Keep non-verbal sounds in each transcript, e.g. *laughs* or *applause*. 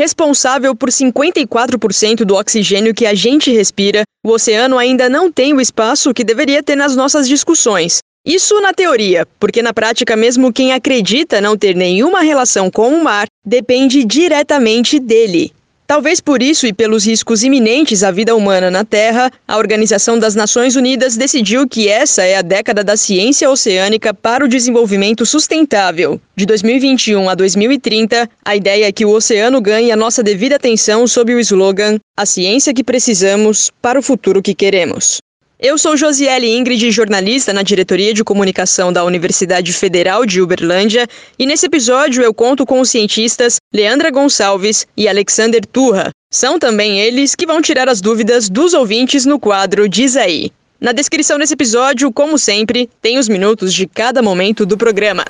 Responsável por 54% do oxigênio que a gente respira, o oceano ainda não tem o espaço que deveria ter nas nossas discussões. Isso na teoria, porque na prática, mesmo quem acredita não ter nenhuma relação com o mar depende diretamente dele. Talvez por isso e pelos riscos iminentes à vida humana na Terra, a Organização das Nações Unidas decidiu que essa é a década da ciência oceânica para o desenvolvimento sustentável. De 2021 a 2030, a ideia é que o oceano ganhe a nossa devida atenção sob o slogan A ciência que precisamos para o futuro que queremos. Eu sou Josiele Ingrid, jornalista na diretoria de comunicação da Universidade Federal de Uberlândia, e nesse episódio eu conto com os cientistas Leandra Gonçalves e Alexander Turra. São também eles que vão tirar as dúvidas dos ouvintes no quadro Diz aí. Na descrição desse episódio, como sempre, tem os minutos de cada momento do programa.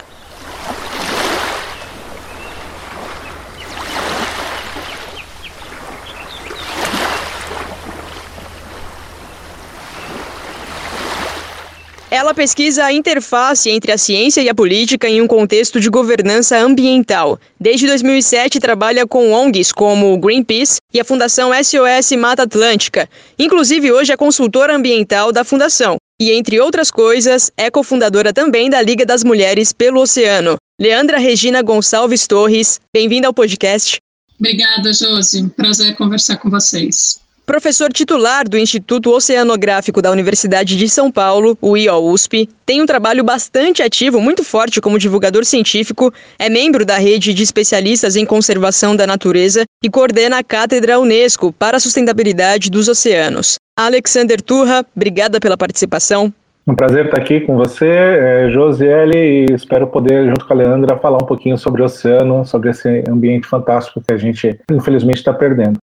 Ela pesquisa a interface entre a ciência e a política em um contexto de governança ambiental. Desde 2007 trabalha com ONGs como o Greenpeace e a Fundação SOS Mata Atlântica. Inclusive hoje é consultora ambiental da fundação. E entre outras coisas, é cofundadora também da Liga das Mulheres pelo Oceano. Leandra Regina Gonçalves Torres, bem-vinda ao podcast. Obrigada, Josi. Prazer conversar com vocês. Professor titular do Instituto Oceanográfico da Universidade de São Paulo, o IOUSP, tem um trabalho bastante ativo, muito forte como divulgador científico, é membro da rede de especialistas em conservação da natureza e coordena a Cátedra Unesco para a Sustentabilidade dos Oceanos. Alexander Turra, obrigada pela participação. Um prazer estar aqui com você, é, Josiele, e espero poder, junto com a Leandra, falar um pouquinho sobre o oceano, sobre esse ambiente fantástico que a gente, infelizmente, está perdendo.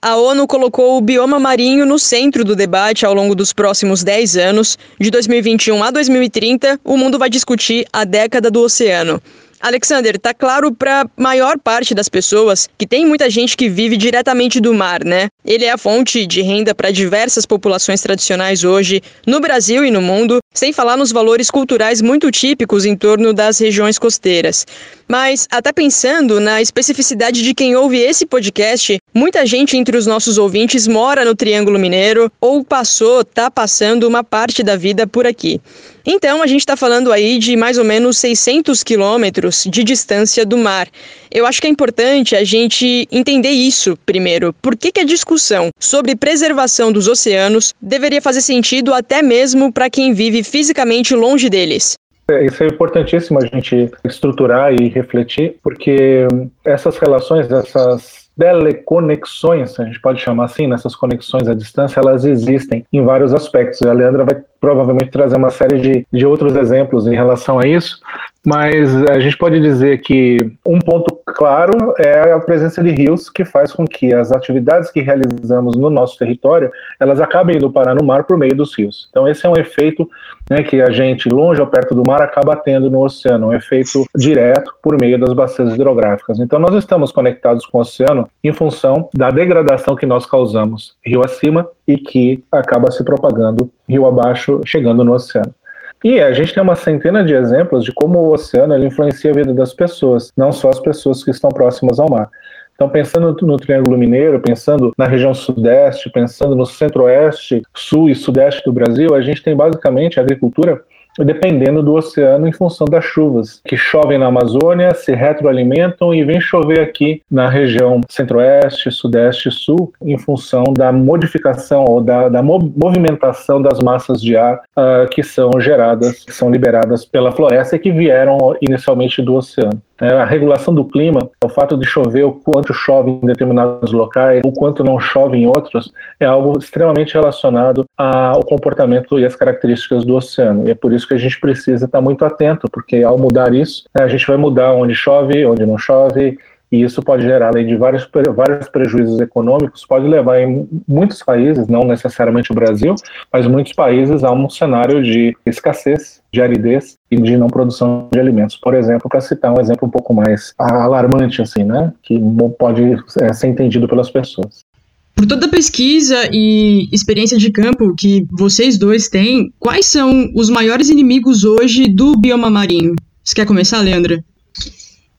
A ONU colocou o bioma marinho no centro do debate ao longo dos próximos 10 anos. De 2021 a 2030, o mundo vai discutir a década do oceano. Alexander, tá claro para maior parte das pessoas que tem muita gente que vive diretamente do mar, né? Ele é a fonte de renda para diversas populações tradicionais hoje, no Brasil e no mundo, sem falar nos valores culturais muito típicos em torno das regiões costeiras. Mas, até pensando na especificidade de quem ouve esse podcast, muita gente entre os nossos ouvintes mora no Triângulo Mineiro ou passou, tá passando uma parte da vida por aqui. Então, a gente está falando aí de mais ou menos 600 quilômetros de distância do mar. Eu acho que é importante a gente entender isso primeiro. Por que, que a discussão sobre preservação dos oceanos deveria fazer sentido até mesmo para quem vive fisicamente longe deles? É, isso é importantíssimo a gente estruturar e refletir, porque essas relações, essas teleconexões, a gente pode chamar assim, nessas conexões à distância, elas existem em vários aspectos. A Leandra vai provavelmente trazer uma série de, de outros exemplos em relação a isso, mas a gente pode dizer que um ponto claro é a presença de rios que faz com que as atividades que realizamos no nosso território elas acabem indo parar no mar por meio dos rios. Então esse é um efeito né, que a gente longe ou perto do mar acaba tendo no oceano, um efeito direto por meio das bacias hidrográficas. Então nós estamos conectados com o oceano em função da degradação que nós causamos rio acima e que acaba se propagando rio abaixo, chegando no oceano. E a gente tem uma centena de exemplos de como o oceano influencia a vida das pessoas, não só as pessoas que estão próximas ao mar. Então, pensando no Triângulo Mineiro, pensando na região sudeste, pensando no centro-oeste, sul e sudeste do Brasil, a gente tem basicamente a agricultura dependendo do oceano em função das chuvas, que chovem na Amazônia, se retroalimentam e vem chover aqui na região centro-oeste, sudeste e sul, em função da modificação ou da, da movimentação das massas de ar uh, que são geradas, que são liberadas pela floresta e que vieram inicialmente do oceano. É, a regulação do clima, o fato de chover o quanto chove em determinados locais, o quanto não chove em outros, é algo extremamente relacionado ao comportamento e às características do oceano. E é por isso que a gente precisa estar muito atento, porque ao mudar isso, a gente vai mudar onde chove, onde não chove, e isso pode gerar, além de vários, vários prejuízos econômicos, pode levar em muitos países, não necessariamente o Brasil, mas muitos países a um cenário de escassez, de aridez e de não produção de alimentos. Por exemplo, para citar um exemplo um pouco mais alarmante, assim, né, que pode é, ser entendido pelas pessoas. Por toda a pesquisa e experiência de campo que vocês dois têm, quais são os maiores inimigos hoje do bioma marinho? Você quer começar, Leandra?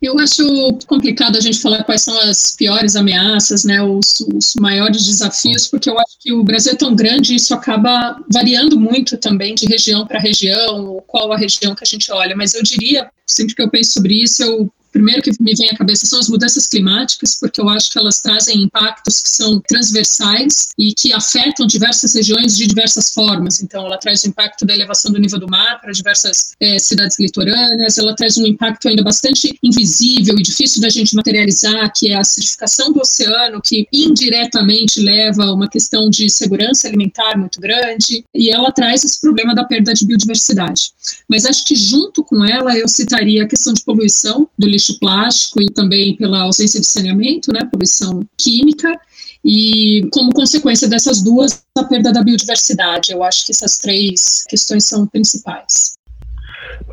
Eu acho complicado a gente falar quais são as piores ameaças, né, os, os, maiores desafios, porque eu acho que o Brasil é tão grande e isso acaba variando muito também de região para região, qual a região que a gente olha. Mas eu diria, sempre que eu penso sobre isso, eu primeiro que me vem à cabeça são as mudanças climáticas, porque eu acho que elas trazem impactos que são transversais e que afetam diversas regiões de diversas formas. Então, ela traz o impacto da elevação do nível do mar para diversas é, cidades litorâneas, ela traz um impacto ainda bastante invisível e difícil da gente materializar, que é a acidificação do oceano, que indiretamente leva a uma questão de segurança alimentar muito grande, e ela traz esse problema da perda de biodiversidade. Mas acho que junto com ela eu citaria a questão de poluição do plástico e também pela ausência de saneamento, né, poluição química, e como consequência dessas duas, a perda da biodiversidade. Eu acho que essas três questões são principais.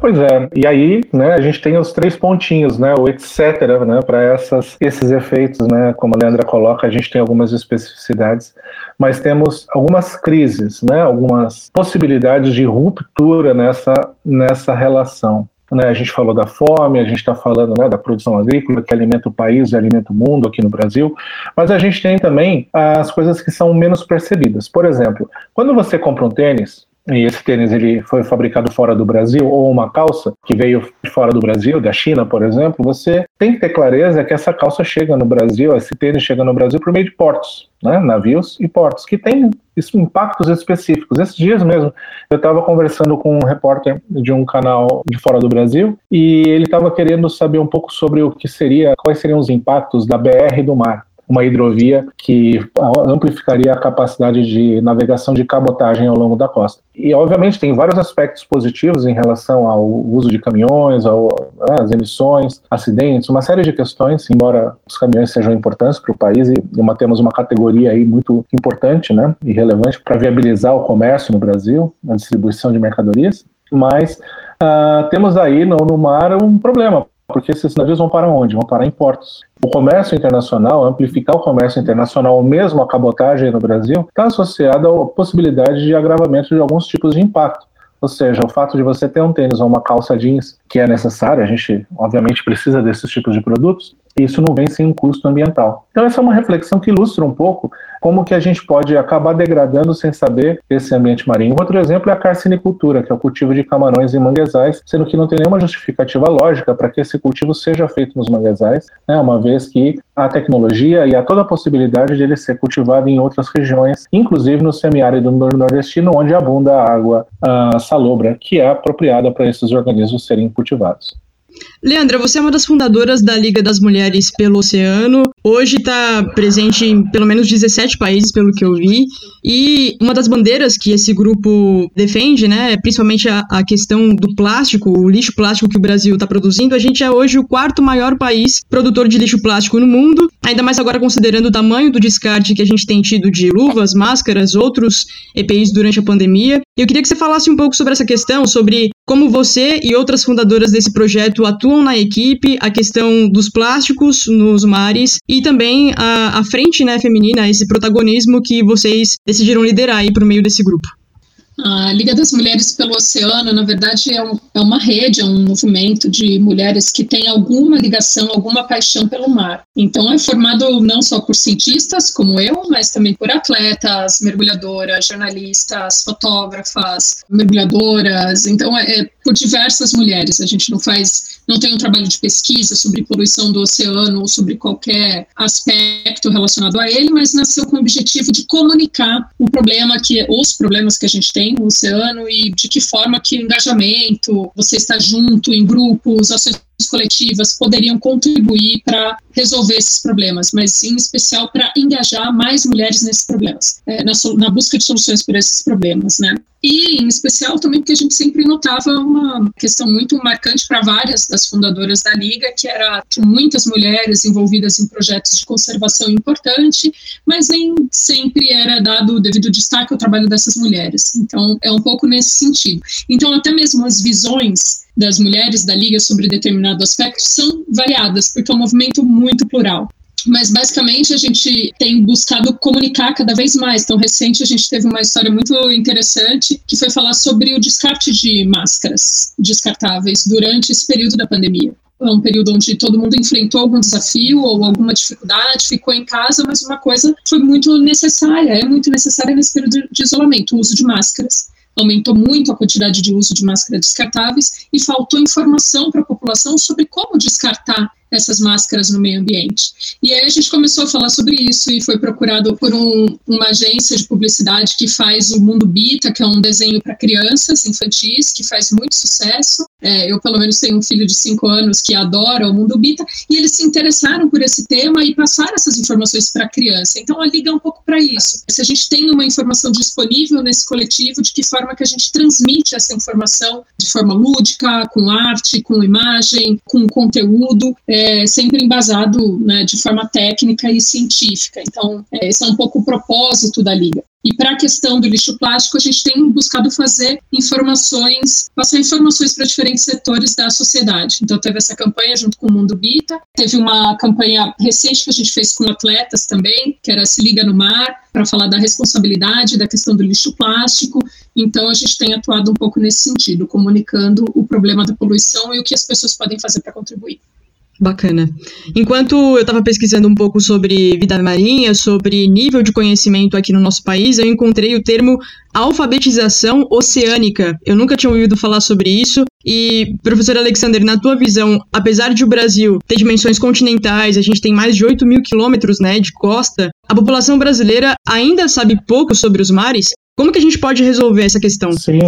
Pois é, e aí, né, a gente tem os três pontinhos, né, o etc, né, para esses efeitos, né, como a Leandra coloca, a gente tem algumas especificidades, mas temos algumas crises, né, algumas possibilidades de ruptura nessa, nessa relação. Né, a gente falou da fome, a gente está falando né, da produção agrícola, que alimenta o país e alimenta o mundo aqui no Brasil, mas a gente tem também as coisas que são menos percebidas. Por exemplo, quando você compra um tênis, e esse tênis ele foi fabricado fora do Brasil, ou uma calça que veio fora do Brasil, da China, por exemplo, você tem que ter clareza que essa calça chega no Brasil, esse tênis chega no Brasil por meio de portos, né, navios e portos, que tem impactos específicos. Esses dias mesmo, eu estava conversando com um repórter de um canal de fora do Brasil e ele estava querendo saber um pouco sobre o que seria, quais seriam os impactos da BR do mar uma hidrovia que amplificaria a capacidade de navegação de cabotagem ao longo da costa. E, obviamente, tem vários aspectos positivos em relação ao uso de caminhões, às emissões, acidentes, uma série de questões, embora os caminhões sejam importantes para o país e uma, temos uma categoria aí muito importante né, e relevante para viabilizar o comércio no Brasil, a distribuição de mercadorias, mas uh, temos aí no, no mar um problema, porque esses navios vão para onde? Vão parar em portos. O comércio internacional, amplificar o comércio internacional, ou mesmo a cabotagem no Brasil, está associado à possibilidade de agravamento de alguns tipos de impacto. Ou seja, o fato de você ter um tênis ou uma calça jeans, que é necessário, a gente obviamente precisa desses tipos de produtos, isso não vem sem um custo ambiental. Então essa é uma reflexão que ilustra um pouco como que a gente pode acabar degradando sem saber esse ambiente marinho. Outro exemplo é a carcinicultura, que é o cultivo de camarões em manguezais, sendo que não tem nenhuma justificativa lógica para que esse cultivo seja feito nos manguezais, né, uma vez que a tecnologia e há toda a possibilidade de ele ser cultivado em outras regiões, inclusive no semiárido nordestino, onde abunda a água a salobra, que é apropriada para esses organismos serem cultivados. Leandra, você é uma das fundadoras da Liga das Mulheres pelo Oceano. Hoje está presente em pelo menos 17 países, pelo que eu vi. E uma das bandeiras que esse grupo defende, né, é principalmente a, a questão do plástico, o lixo plástico que o Brasil está produzindo. A gente é hoje o quarto maior país produtor de lixo plástico no mundo, ainda mais agora considerando o tamanho do descarte que a gente tem tido de luvas, máscaras, outros EPIs durante a pandemia. Eu queria que você falasse um pouco sobre essa questão, sobre como você e outras fundadoras desse projeto atuam na equipe, a questão dos plásticos nos mares e também a, a frente né, feminina, esse protagonismo que vocês decidiram liderar aí por meio desse grupo. A Liga das Mulheres pelo Oceano, na verdade, é, um, é, uma rede, é um movimento de mulheres que tem alguma ligação, alguma paixão pelo mar. Então, é formado não só por cientistas, como eu, mas também por atletas, mergulhadoras, jornalistas, fotógrafas, mergulhadoras. Então, é, é por diversas mulheres. A gente não faz não tem um trabalho de pesquisa sobre poluição do oceano ou sobre qualquer aspecto relacionado a ele, mas nasceu com o objetivo de comunicar o problema que os problemas que a gente tem no oceano e de que forma que o engajamento, você está junto em grupos, ações coletivas poderiam contribuir para resolver esses problemas, mas em especial para engajar mais mulheres nesses problemas, é, na, na, busca de soluções para esses problemas, né? E em especial também porque a gente sempre notava uma questão muito marcante para várias das fundadoras da Liga, que era que muitas mulheres envolvidas em projetos de conservação importante, mas nem sempre era dado o devido destaque ao trabalho dessas mulheres. Então é um pouco nesse sentido. Então até mesmo as visões das mulheres da Liga sobre determinado aspecto são variadas, porque é um movimento muito plural. Mas basicamente a gente tem buscado comunicar cada vez mais. Então, recente a gente teve uma história muito interessante que foi falar sobre o descarte de máscaras descartáveis durante esse período da pandemia. é um período onde todo mundo enfrentou algum desafio ou alguma dificuldade, ficou em casa, mas uma coisa foi muito necessária, é muito necessária nesse período de isolamento, o uso de máscaras aumentou muito a quantidade de uso de máscaras descartáveis e faltou informação para a população sobre como descartar essas máscaras no meio ambiente. E aí a gente começou a falar sobre isso e foi procurado por um, uma agência de publicidade que faz o Mundo Bita, que é um desenho para crianças infantis, que faz muito sucesso. É, eu, pelo menos, tenho um filho de 5 anos que adora o Mundo Bita, e eles se interessaram por esse tema e passaram essas informações para a criança. Então, a liga é um pouco para isso. Se a gente tem uma informação disponível nesse coletivo, de que forma que a gente transmite essa informação de forma lúdica, com arte, com imagem, com conteúdo, é, sempre embasado né, de forma técnica e científica. Então, é, esse é um pouco o propósito da liga. E para a questão do lixo plástico, a gente tem buscado fazer informações, passar informações para diferentes setores da sociedade. Então, teve essa campanha junto com o Mundo Bita, teve uma campanha recente que a gente fez com atletas também, que era Se Liga no Mar, para falar da responsabilidade da questão do lixo plástico. Então, a gente tem atuado um pouco nesse sentido, comunicando o problema da poluição e o que as pessoas podem fazer para contribuir. Bacana. Enquanto eu estava pesquisando um pouco sobre vida marinha, sobre nível de conhecimento aqui no nosso país, eu encontrei o termo alfabetização oceânica. Eu nunca tinha ouvido falar sobre isso. E, professor Alexander, na tua visão, apesar de o Brasil ter dimensões continentais, a gente tem mais de 8 mil quilômetros né, de costa, a população brasileira ainda sabe pouco sobre os mares? Como que a gente pode resolver essa questão? Sim,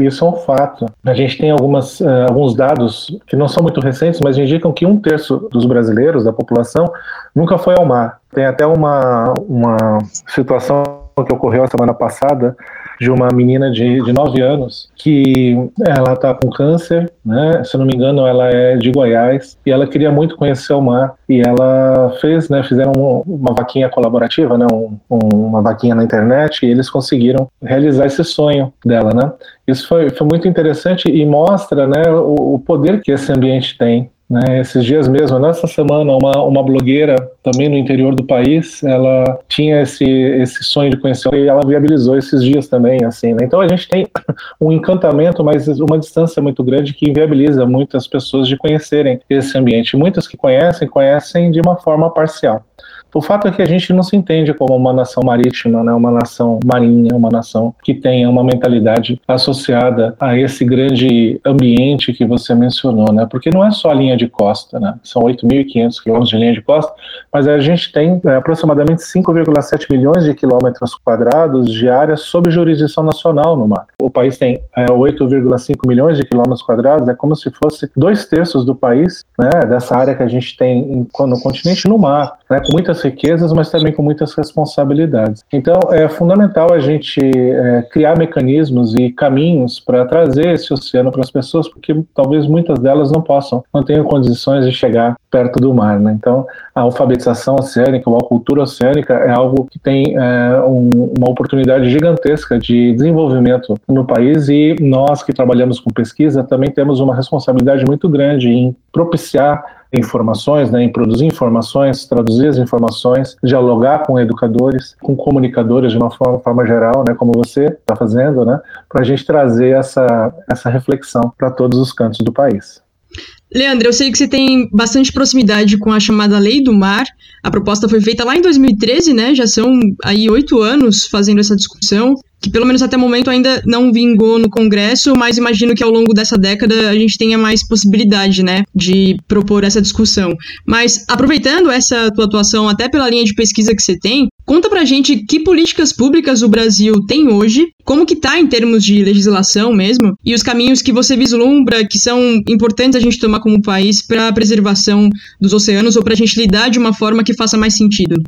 isso é um fato. A gente tem algumas, uh, alguns dados que não são muito recentes, mas indicam que um terço dos brasileiros, da população, nunca foi ao mar. Tem até uma, uma situação que ocorreu a semana passada de uma menina de, de 9 anos que ela está com câncer, né? Se não me engano, ela é de Goiás e ela queria muito conhecer o mar e ela fez, né? Fizeram uma vaquinha colaborativa, né? Um, uma vaquinha na internet e eles conseguiram realizar esse sonho dela, né? Isso foi, foi muito interessante e mostra, né? O, o poder que esse ambiente tem né, esses dias mesmo, nessa semana, uma, uma blogueira também no interior do país, ela tinha esse, esse sonho de conhecer e ela viabilizou esses dias também, assim, né? Então a gente tem *coughs* um encantamento, mas uma distância muito grande que inviabiliza muitas pessoas de conhecerem esse ambiente. Muitas que conhecem, conhecem de uma forma parcial. O fato é que a gente não se entende como uma nação marítima, né, uma nação marinha, uma nação que tenha uma mentalidade associada a esse grande ambiente que você mencionou, né? Porque não é só a linha de costa, né? São 8.500 quilômetros de linha de costa, mas a gente tem é, aproximadamente 5,7 milhões de quilômetros quadrados de área sob jurisdição nacional no mar. O país tem é, 8,5 milhões de quilômetros quadrados, é como se fosse dois terços do país, né? Dessa área que a gente tem no continente no mar, né? Com muitas riquezas, mas também com muitas responsabilidades. Então, é fundamental a gente é, criar mecanismos e caminhos para trazer esse oceano para as pessoas, porque talvez muitas delas não possam, não tenham condições de chegar perto do mar. Né? Então, a alfabetização oceânica ou a cultura oceânica é algo que tem é, um, uma oportunidade gigantesca de desenvolvimento no país e nós que trabalhamos com pesquisa também temos uma responsabilidade muito grande em propiciar informações, né, em produzir informações, traduzir as informações, dialogar com educadores, com comunicadores de uma forma, forma geral, né, como você está fazendo, né, para a gente trazer essa, essa reflexão para todos os cantos do país. Leandro, eu sei que você tem bastante proximidade com a chamada Lei do Mar. A proposta foi feita lá em 2013, né? Já são aí oito anos fazendo essa discussão que pelo menos até o momento ainda não vingou no Congresso, mas imagino que ao longo dessa década a gente tenha mais possibilidade, né, de propor essa discussão. Mas aproveitando essa tua atuação até pela linha de pesquisa que você tem, conta pra gente que políticas públicas o Brasil tem hoje, como que tá em termos de legislação mesmo, e os caminhos que você vislumbra que são importantes a gente tomar como país para a preservação dos oceanos ou para a gente lidar de uma forma que faça mais sentido.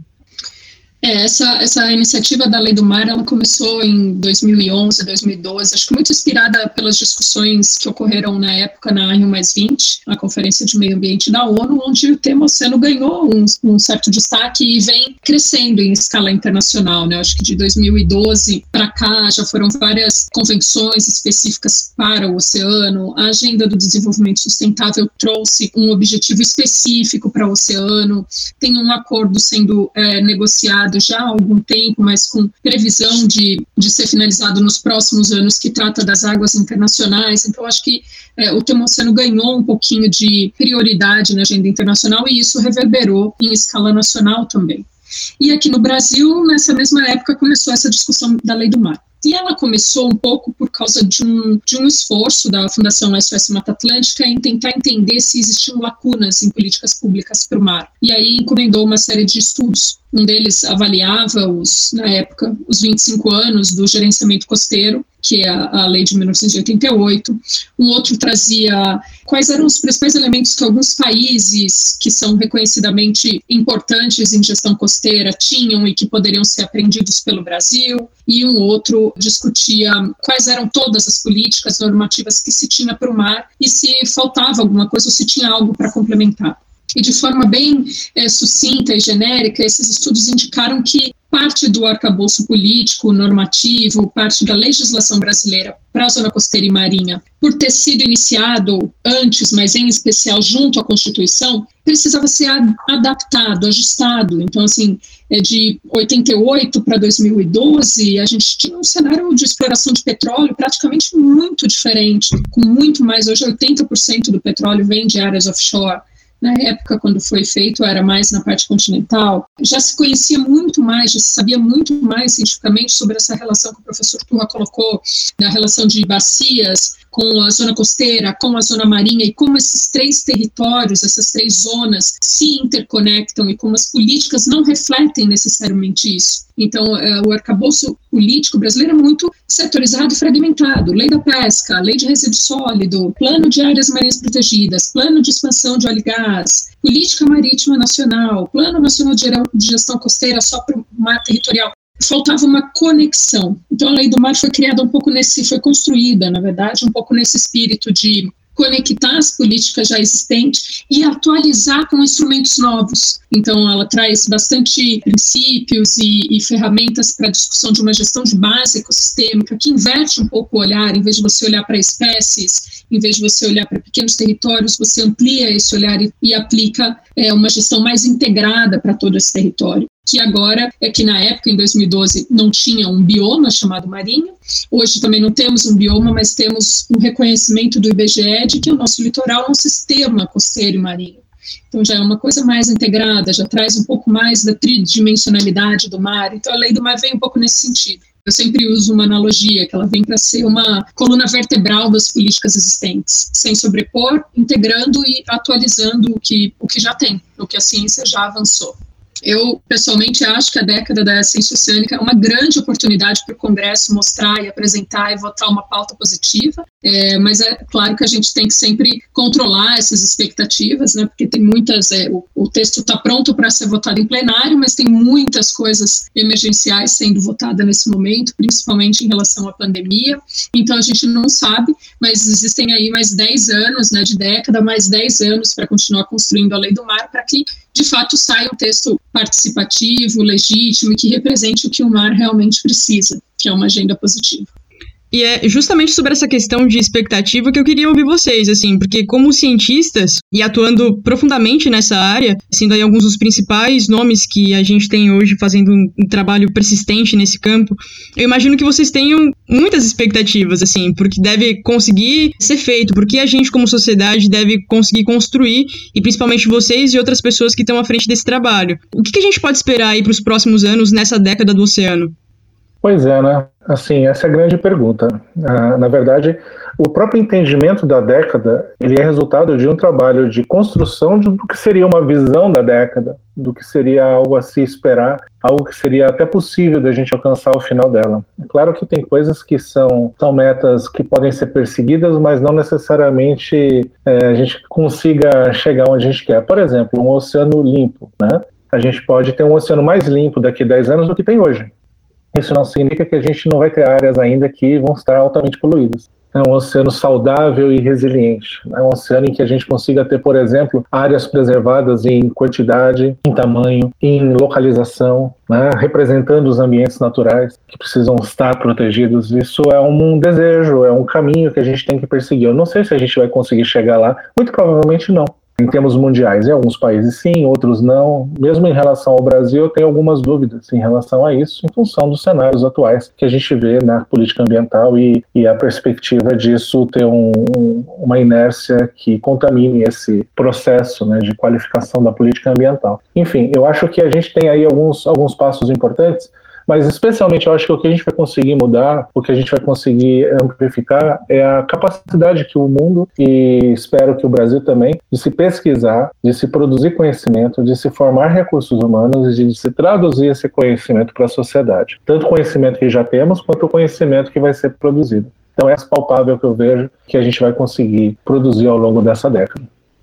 É, essa, essa iniciativa da Lei do Mar, ela começou em 2011, 2012, acho que muito inspirada pelas discussões que ocorreram na época na Rio Mais 20, a Conferência de Meio Ambiente da ONU, onde o tema oceano ganhou um, um certo destaque e vem crescendo em escala internacional, né? Acho que de 2012 para cá já foram várias convenções específicas para o oceano, a Agenda do Desenvolvimento Sustentável trouxe um objetivo específico para o oceano, tem um acordo sendo é, negociado finalizado já há algum tempo, mas com previsão de, de ser finalizado nos próximos anos, que trata das águas internacionais. Então, acho que é, o tema oceano ganhou um pouquinho de prioridade na agenda internacional e isso reverberou em escala nacional também. E aqui no Brasil, nessa mesma época, começou essa discussão da lei do mar. E ela começou um pouco por causa de um, de um esforço da Fundação SOS Mata Atlântica em tentar entender se existiam lacunas em políticas públicas para o mar. E aí encomendou uma série de estudos. Um deles avaliava, os, na época, os 25 anos do gerenciamento costeiro, que é a, a lei de 1988. Um outro trazia quais eram os principais elementos que alguns países que são reconhecidamente importantes em gestão costeira tinham e que poderiam ser aprendidos pelo Brasil. E um outro discutia quais eram todas as políticas normativas que se tinha para o mar e se faltava alguma coisa ou se tinha algo para complementar. E de forma bem é, sucinta e genérica, esses estudos indicaram que parte do arcabouço político, normativo, parte da legislação brasileira para a zona costeira e marinha, por ter sido iniciado antes, mas em especial junto à Constituição, precisava ser adaptado, ajustado. Então, assim, é de 88 para 2012, a gente tinha um cenário de exploração de petróleo praticamente muito diferente, com muito mais, hoje 80% do petróleo vem de áreas offshore. Na época, quando foi feito, era mais na parte continental. Já se conhecia muito mais, já se sabia muito mais cientificamente sobre essa relação que o professor Turra colocou, da relação de bacias com a zona costeira, com a zona marinha, e como esses três territórios, essas três zonas se interconectam e como as políticas não refletem necessariamente isso. Então, é, o arcabouço político brasileiro é muito setorizado e fragmentado. Lei da pesca, lei de resíduo sólido, plano de áreas marinhas protegidas, plano de expansão de óleo e gás, política marítima nacional, plano nacional de gestão costeira só para o mar territorial faltava uma conexão. Então a lei do mar foi criada um pouco nesse, foi construída, na verdade, um pouco nesse espírito de conectar as políticas já existentes e atualizar com instrumentos novos. Então, ela traz bastante princípios e, e ferramentas para a discussão de uma gestão de base ecossistêmica que inverte um pouco o olhar, em vez de você olhar para espécies, em vez de você olhar para pequenos territórios, você amplia esse olhar e, e aplica é, uma gestão mais integrada para todo esse território que agora é que na época, em 2012, não tinha um bioma chamado marinha. Hoje também não temos um bioma, mas temos um reconhecimento do IBGE de que o nosso litoral é um sistema costeiro marinho. Então já é uma coisa mais integrada, já traz um pouco mais da tridimensionalidade do mar. Então a lei do mar vem um pouco nesse sentido. Eu sempre uso uma analogia, que ela vem para ser uma coluna vertebral das políticas existentes, sem sobrepor, integrando e atualizando o que, o que já tem, o que a ciência já avançou. Eu, pessoalmente, acho que a década da ciência oceânica é uma grande oportunidade para o Congresso mostrar e apresentar e votar uma pauta positiva, é, mas é claro que a gente tem que sempre controlar essas expectativas, né, porque tem muitas. É, o, o texto está pronto para ser votado em plenário, mas tem muitas coisas emergenciais sendo votadas nesse momento, principalmente em relação à pandemia, então a gente não sabe, mas existem aí mais 10 anos, né, de década, mais 10 anos para continuar construindo a lei do mar, para que de fato saia um texto participativo, legítimo e que represente o que o mar realmente precisa, que é uma agenda positiva. E é justamente sobre essa questão de expectativa que eu queria ouvir vocês, assim, porque como cientistas e atuando profundamente nessa área, sendo aí alguns dos principais nomes que a gente tem hoje fazendo um, trabalho persistente nesse campo, eu imagino que vocês tenham muitas expectativas, assim, porque deve conseguir ser feito, porque a gente como sociedade deve conseguir construir, e principalmente vocês e outras pessoas que estão à frente desse trabalho. O que, que a gente pode esperar aí para os próximos anos nessa década do oceano? Pois é, né? Assim, essa é a grande pergunta. Ah, na verdade, o próprio entendimento da década ele é resultado de um trabalho de construção do que seria uma visão da década, do que seria algo a se esperar, algo que seria até possível da gente alcançar o final dela. É claro que tem coisas que são, são metas que podem ser perseguidas, mas não necessariamente é, a gente consiga chegar onde a gente quer. Por exemplo, um oceano limpo, né? A gente pode ter um oceano mais limpo daqui a 10 anos do que tem hoje. Isso não significa que a gente não vai ter áreas ainda que vão estar altamente poluídas. É um oceano saudável e resiliente. É um oceano em que a gente consiga ter, por exemplo, áreas preservadas em quantidade, em tamanho, em localização, né, representando os ambientes naturais que precisam estar protegidos. Isso é um desejo, é um caminho que a gente tem que perseguir. Eu não sei se a gente vai conseguir chegar lá, muito provavelmente não. Em termos mundiais. Em alguns países sim, outros não. Mesmo em relação ao Brasil, eu tenho algumas dúvidas em relação a isso, em função dos cenários atuais que a gente vê na política ambiental e, e a perspectiva disso ter um, uma inércia que contamine esse processo né, de qualificação da política ambiental. Enfim, eu acho que a gente tem aí alguns, alguns passos importantes mas, especialmente, eu acho que o que a gente vai conseguir mudar, o que a gente vai conseguir amplificar, é a capacidade que o mundo, e espero que o Brasil também, de se pesquisar, de se produzir conhecimento, de se formar recursos humanos e de se traduzir esse conhecimento para a sociedade. Tanto conhecimento que já temos, quanto o conhecimento que vai ser produzido. Então, é palpável que eu vejo que a gente vai conseguir produzir ao longo dessa década.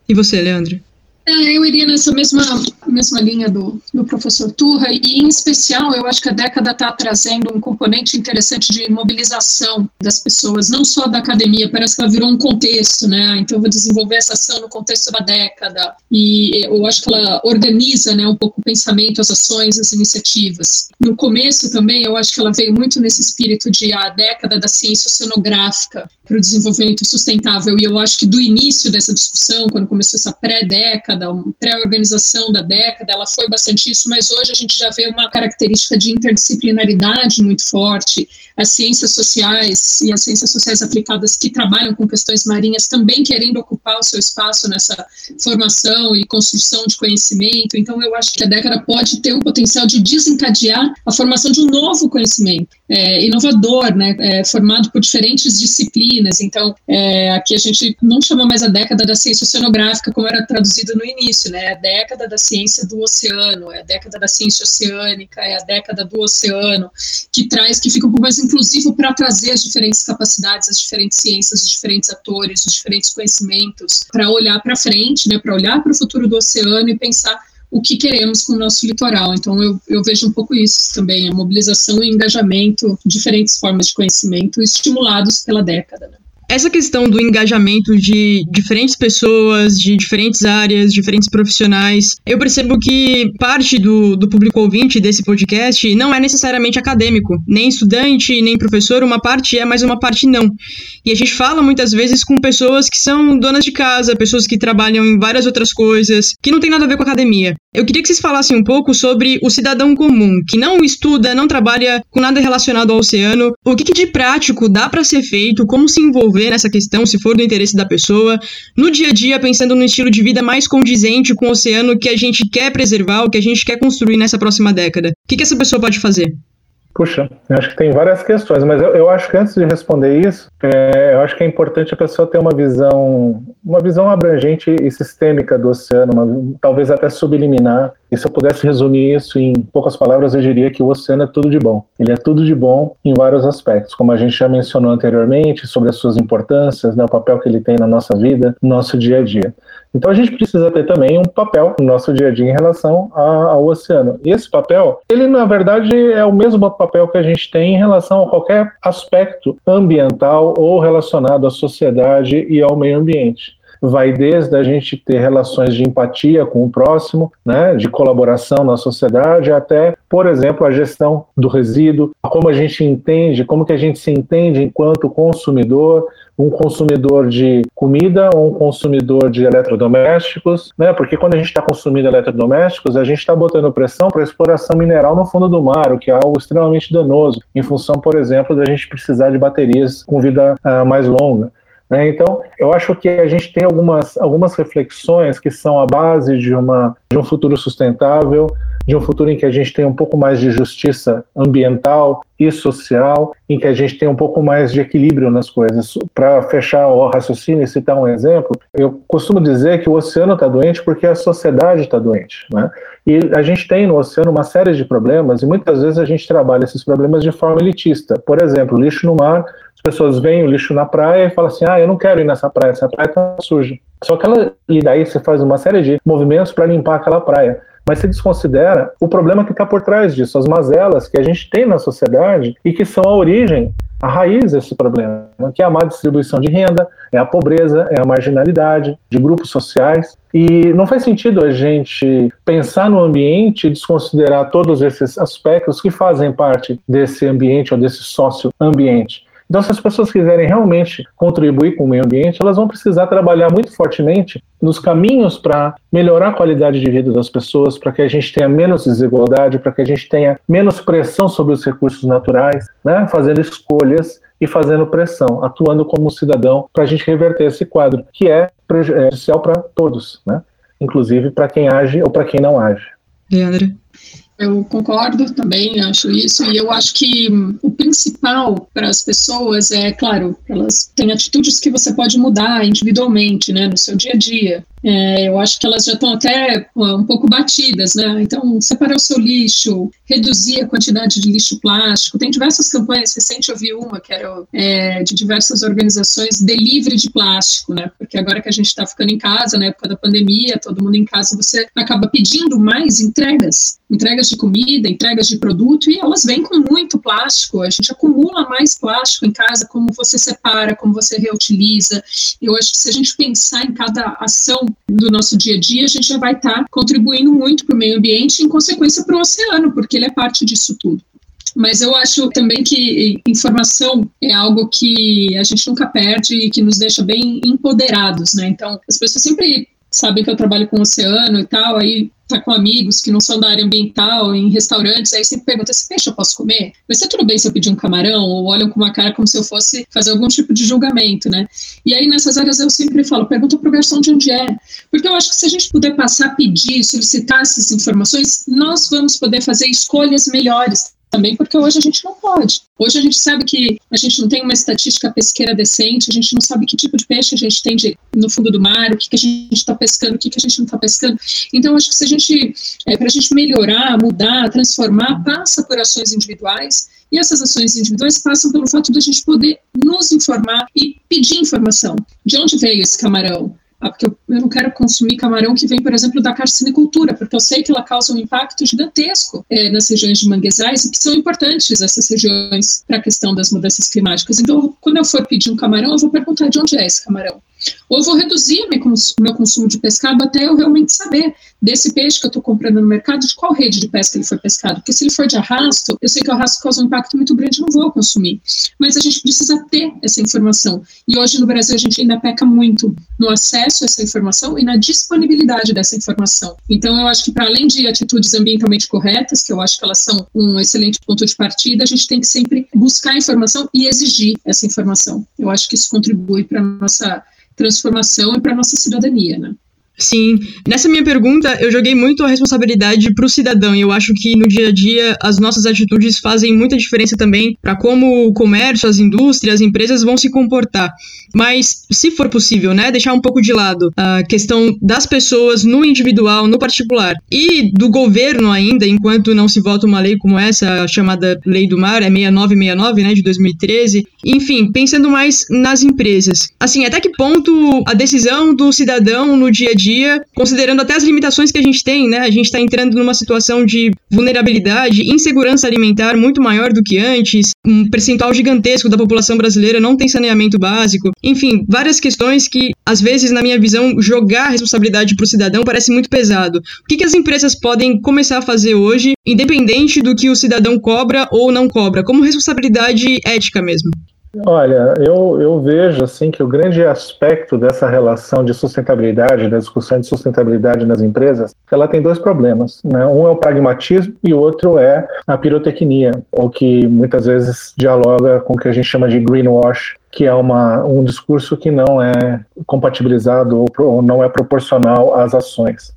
E você, Leandro? É, eu iria nessa mesma, mesma linha do, do professor Turra, e em especial eu acho que a década está trazendo um componente interessante de mobilização das pessoas, não só da academia, parece que ela virou um contexto, né? Então eu vou desenvolver essa ação no contexto da década, e eu acho que ela organiza né, um pouco o pensamento, as ações, as iniciativas. No começo também eu acho que ela veio muito nesse espírito de a década da ciência oceanográfica para o desenvolvimento sustentável, e eu acho que do início dessa discussão, quando começou essa pré-década, década, uma pré-organização da década, ela foi bastante isso, mas hoje a gente já vê uma característica de interdisciplinaridade muito forte. As ciências sociais e as ciências sociais aplicadas que trabalham com questões marinhas também querendo ocupar o seu espaço nessa formação e construção de conhecimento. Então, eu acho que a década pode ter o potencial de desencadear a formação de um novo conhecimento é, inovador, né, é, formado por diferentes disciplinas. Então, é, aqui a gente não chama mais a década da ciência oceanográfica, como era traduzido no início, né, é a década da ciência do oceano, é a década da ciência oceânica, é a década do oceano, que traz, que fica um pouco mais inclusivo para trazer as diferentes capacidades, as diferentes ciências, os diferentes atores, os diferentes conhecimentos, para olhar para frente, né, para olhar para o futuro do oceano e pensar o que queremos com o nosso litoral. Então, eu, eu vejo um pouco isso também, a mobilização e engajamento, diferentes formas de conhecimento estimulados pela década. Né? Essa questão do engajamento de diferentes pessoas, de diferentes áreas, diferentes profissionais, eu percebo que parte do, do público ouvinte desse podcast não é necessariamente acadêmico, nem estudante, nem professor, uma parte é, mas uma parte não. E a gente fala muitas vezes com pessoas que são donas de casa, pessoas que trabalham em várias outras coisas, que não tem nada a ver com academia. Eu queria que vocês falassem um pouco sobre o cidadão comum, que não estuda, não trabalha com nada relacionado ao oceano. O que, que de prático dá para ser feito, como se envolver nessa questão, se for do interesse da pessoa, no dia a dia, pensando no estilo de vida mais condizente com o oceano que a gente quer preservar, o que a gente quer construir nessa próxima década. O que, que essa pessoa pode fazer? Puxa, eu acho que tem várias questões, mas eu, eu acho que antes de responder isso, é, eu acho que é importante a pessoa ter uma visão, uma visão abrangente e sistêmica do oceano, uma, talvez até subliminar. E se eu pudesse resumir isso em poucas palavras, eu diria que o oceano é tudo de bom. Ele é tudo de bom em vários aspectos, como a gente já mencionou anteriormente, sobre as suas importâncias, né, o papel que ele tem na nossa vida, no nosso dia a dia. Então a gente precisa ter também um papel no nosso dia a dia em relação ao oceano. E esse papel, ele na verdade é o mesmo papel que a gente tem em relação a qualquer aspecto ambiental ou relacionado à sociedade e ao meio ambiente vai desde a gente ter relações de empatia com o próximo, né, de colaboração na sociedade, até, por exemplo, a gestão do resíduo, como a gente entende, como que a gente se entende enquanto consumidor, um consumidor de comida ou um consumidor de eletrodomésticos, né? Porque quando a gente está consumindo eletrodomésticos, a gente está botando pressão para exploração mineral no fundo do mar, o que é algo extremamente danoso, em função, por exemplo, da gente precisar de baterias com vida uh, mais longa. Né? Então, eu acho que a gente tem algumas, algumas reflexões que são a base de, uma, de um futuro sustentável, de um futuro em que a gente tem um pouco mais de justiça ambiental e social, em que a gente tem um pouco mais de equilíbrio nas coisas. Para fechar o raciocínio e citar um exemplo, eu costumo dizer que o oceano está doente porque a sociedade está doente. Né? E a gente tem no oceano uma série de problemas e muitas vezes a gente trabalha esses problemas de forma elitista. Por exemplo, lixo no mar pessoas veem o lixo na praia e falam assim: ah, eu não quero ir nessa praia, essa praia está suja. Só que ela, e daí você faz uma série de movimentos para limpar aquela praia. Mas se desconsidera o problema que está por trás disso, as mazelas que a gente tem na sociedade e que são a origem, a raiz desse problema, que é a má distribuição de renda, é a pobreza, é a marginalidade de grupos sociais. E não faz sentido a gente pensar no ambiente e desconsiderar todos esses aspectos que fazem parte desse ambiente ou desse sócio-ambiente. Então, se as pessoas quiserem realmente contribuir com o meio ambiente, elas vão precisar trabalhar muito fortemente nos caminhos para melhorar a qualidade de vida das pessoas, para que a gente tenha menos desigualdade, para que a gente tenha menos pressão sobre os recursos naturais, né? fazendo escolhas e fazendo pressão, atuando como cidadão para a gente reverter esse quadro, que é prejudicial para todos, né? inclusive para quem age ou para quem não age. Leandra? Eu concordo também, acho isso, e eu acho que o principal para as pessoas é, claro, elas têm atitudes que você pode mudar individualmente, né, no seu dia a dia. É, eu acho que elas já estão até um pouco batidas, né? Então, separar o seu lixo, reduzir a quantidade de lixo plástico. Tem diversas campanhas, recente eu vi uma que era é, de diversas organizações de de plástico, né? Porque agora que a gente está ficando em casa, na época da pandemia, todo mundo em casa, você acaba pedindo mais entregas, entregas de comida, entregas de produto, e elas vêm com muito plástico. A gente acumula mais plástico em casa, como você separa, como você reutiliza. Eu acho que se a gente pensar em cada ação do nosso dia a dia, a gente já vai estar tá contribuindo muito para o meio ambiente e, em consequência, para o oceano, porque ele é parte disso tudo. Mas eu acho também que informação é algo que a gente nunca perde e que nos deixa bem empoderados, né? Então, as pessoas sempre sabem que eu trabalho com o oceano e tal, aí tá com amigos que não são da área ambiental, em restaurantes, aí sempre pergunta, esse peixe eu posso comer? Vai ser tudo bem se eu pedir um camarão? Ou olham com uma cara como se eu fosse fazer algum tipo de julgamento, né? E aí nessas áreas eu sempre falo, pergunta pro garçom de onde é. Porque eu acho que se a gente puder passar, pedir, solicitar essas informações, nós vamos poder fazer escolhas melhores também porque hoje a gente não pode. Hoje a gente sabe que a gente não tem uma estatística pesqueira decente, a gente não sabe que tipo de peixe a gente tem de, no fundo do mar, o que, que a gente está pescando, o que, que a gente não está pescando. Então, acho que se a gente, é, para a gente melhorar, mudar, transformar, passa por ações individuais, e essas ações individuais passam pelo fato de a gente poder nos informar e pedir informação. De onde veio esse camarão? Ah, porque eu, eu, não quero consumir camarão que vem, por exemplo, da carcinicultura, porque eu sei que ela causa um impacto gigantesco é, nas regiões de manguezais e que são importantes essas regiões para a questão das mudanças climáticas. Então, quando eu for pedir um camarão, eu vou perguntar de onde é esse camarão. Ou eu vou reduzir o meu consumo de pescado até eu realmente saber desse peixe que eu estou comprando no mercado, de qual rede de pesca ele foi pescado. Porque se ele for de arrasto, eu sei que o arrasto causa um impacto muito grande, não vou consumir. Mas a gente precisa ter essa informação. E hoje no Brasil a gente ainda peca muito no acesso a essa informação e na disponibilidade dessa informação. Então eu acho que para além de atitudes ambientalmente corretas, que eu acho que elas são um excelente ponto de partida, a gente tem que sempre buscar informação e exigir essa informação. Eu acho que isso contribui para nossa transformação e para a nossa cidadania, né? Sim. Nessa minha pergunta, eu joguei muito a responsabilidade para o cidadão e eu acho que no dia a dia as nossas atitudes fazem muita diferença também para como o comércio, as indústrias, as empresas vão se comportar. Mas, se for possível, né, deixar um pouco de lado a questão das pessoas no individual, no particular, e do governo ainda, enquanto não se vota uma lei como essa, chamada Lei do Mar, é 6969, né, de 2013. Enfim, pensando mais nas empresas. Assim, até que ponto a decisão do cidadão no dia a dia dia, considerando até as limitações que a gente tem, né? A gente está entrando numa situação de vulnerabilidade, insegurança alimentar muito maior do que antes, um percentual gigantesco da população brasileira não tem saneamento básico, enfim, várias questões que, às vezes, na minha visão, jogar a responsabilidade para o cidadão parece muito pesado. O que, que as empresas podem começar a fazer hoje, independente do que o cidadão cobra ou não cobra, como responsabilidade ética mesmo? Olha, eu, eu vejo assim que o grande aspecto dessa relação de sustentabilidade, da discussão de sustentabilidade nas empresas, ela tem dois problemas. Né? Um é o pragmatismo e o outro é a pirotecnia, o que muitas vezes dialoga com o que a gente chama de greenwash, que é uma, um discurso que não é compatibilizado ou, ou não é proporcional às ações.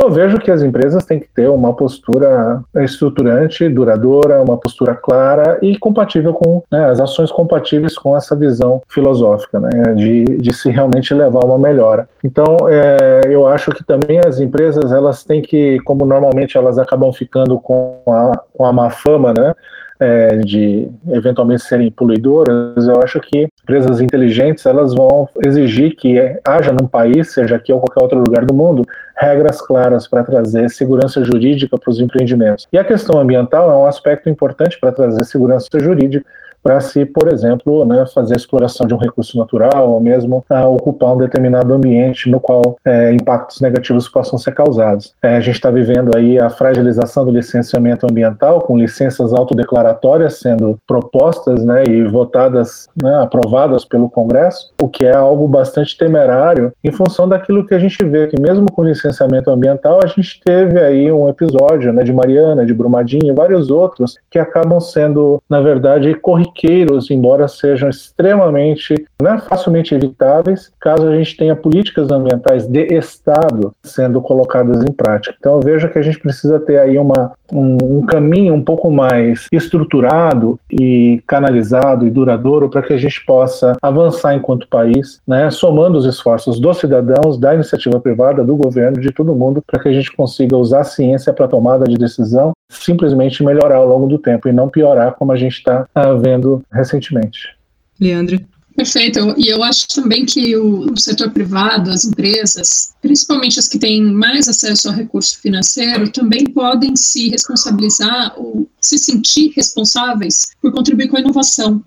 Eu vejo que as empresas têm que ter uma postura estruturante, duradoura, uma postura clara e compatível com né, as ações compatíveis com essa visão filosófica, né, de, de se realmente levar uma melhora. Então, é, eu acho que também as empresas elas têm que, como normalmente elas acabam ficando com a, com a má fama, né, é, de eventualmente serem poluidoras, eu acho que empresas inteligentes elas vão exigir que haja num país, seja aqui ou qualquer outro lugar do mundo, regras claras para trazer segurança jurídica para os empreendimentos. E a questão ambiental é um aspecto importante para trazer segurança jurídica para se, por exemplo, né, fazer a exploração de um recurso natural ou mesmo uh, ocupar um determinado ambiente no qual é, impactos negativos possam ser causados. É, a gente está vivendo aí a fragilização do licenciamento ambiental, com licenças autodeclaratórias sendo propostas né, e votadas, né, aprovadas pelo Congresso, o que é algo bastante temerário em função daquilo que a gente vê, que mesmo com licenciamento ambiental, a gente teve aí um episódio né, de Mariana, de Brumadinho e vários outros que acabam sendo, na verdade, corriqueiros, embora sejam extremamente, né, facilmente evitáveis, caso a gente tenha políticas ambientais de Estado sendo colocadas em prática. Então eu vejo que a gente precisa ter aí uma, um, um caminho um pouco mais estruturado e canalizado e duradouro para que a gente possa avançar enquanto país, né, somando os esforços dos cidadãos, da iniciativa privada, do governo, de todo mundo, para que a gente consiga usar a ciência para tomada de decisão, simplesmente melhorar ao longo do tempo e não piorar como a gente está uh, vendo recentemente. Leandro. Perfeito. E eu acho também que o, setor privado, as empresas, principalmente as que têm mais acesso ao recurso financeiro, também podem se responsabilizar ou se sentir responsáveis por contribuir com a inovação.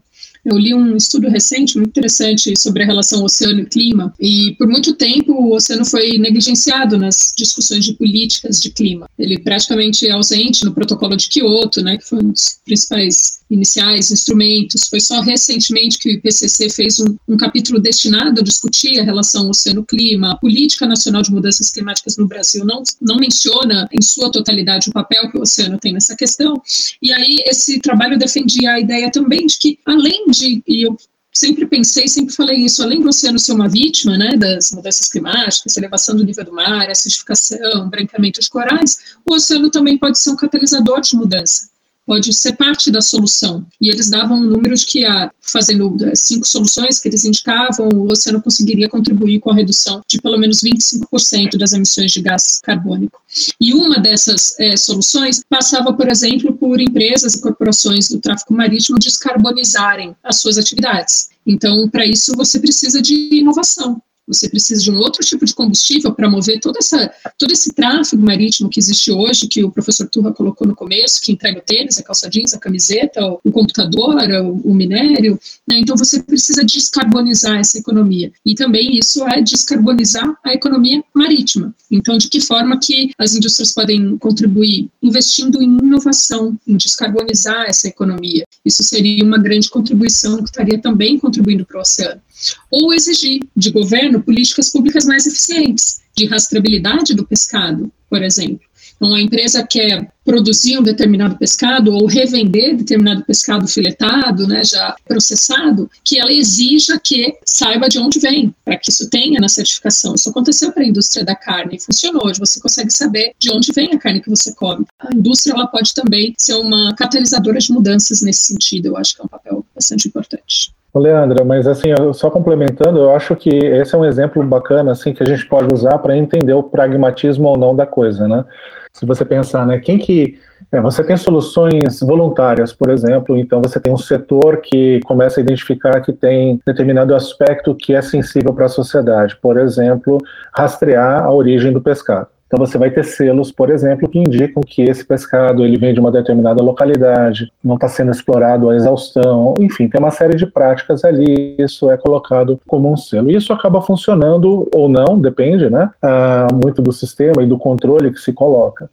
Eu li um estudo recente muito interessante sobre a relação oceano e clima, e por muito tempo o oceano foi negligenciado nas discussões de políticas de clima. Ele praticamente é ausente no protocolo de Kyoto, né, que foi um dos principais iniciais, instrumentos. Foi só recentemente que o IPCC fez um, um capítulo destinado a discutir a relação oceano-clima. A Política Nacional de Mudanças Climáticas no Brasil não, não menciona em sua totalidade o papel que o oceano tem nessa questão. E aí esse trabalho defendia a ideia também de que, além de, e eu sempre pensei, sempre falei isso, além do oceano ser uma vítima né, das mudanças climáticas, elevação do nível do mar, acidificação, branqueamento de corais, o oceano também pode ser um catalisador de mudança pode ser parte da solução. E eles davam números que, a, fazendo eh, cinco soluções que eles indicavam, o oceano conseguiria contribuir com a redução de pelo menos 25% das emissões de gás carbônico. E uma dessas é, soluções passava, por exemplo, por empresas e corporações do tráfego marítimo descarbonizarem as suas atividades. Então, para isso, você precisa de inovação você precisa de um outro tipo de combustível para mover toda essa, todo esse tráfego marítimo que existe hoje, que o professor Turra colocou no começo, que entrega o tênis, a calça jeans, a camiseta, o, computador, o, o minério. Né? Então, você precisa descarbonizar essa economia. E também isso é descarbonizar a economia marítima. Então, de que forma que as indústrias podem contribuir? Investindo em inovação, em descarbonizar essa economia. Isso seria uma grande contribuição que estaria também contribuindo para o oceano ou exigir de governo políticas públicas mais eficientes, de rastreabilidade do pescado, por exemplo. Então, a empresa quer produzir um determinado pescado ou revender determinado pescado filetado, né, já processado, que ela exija que saiba de onde vem, para que isso tenha na certificação. Isso aconteceu para a indústria da carne funcionou. Hoje você consegue saber de onde vem a carne que você come. A indústria ela pode também ser uma catalisadora de mudanças nesse sentido. Eu acho que é um papel bastante importante. Leandra, mas assim, só complementando, eu acho que esse é um exemplo bacana assim que a gente pode usar para entender o pragmatismo ou não da coisa, né? Se você pensar, né, quem que é, você tem soluções voluntárias, por exemplo, então você tem um setor que começa a identificar que tem determinado aspecto que é sensível para a sociedade, por exemplo, rastrear a origem do pescado. Então você vai ter selos, por exemplo, que indicam que esse pescado ele vem de uma determinada localidade, não está sendo explorado a exaustão, enfim, tem uma série de práticas ali, isso é colocado como um selo. E isso acaba funcionando ou não, depende, né? Ah, muito do sistema e do controle que se coloca.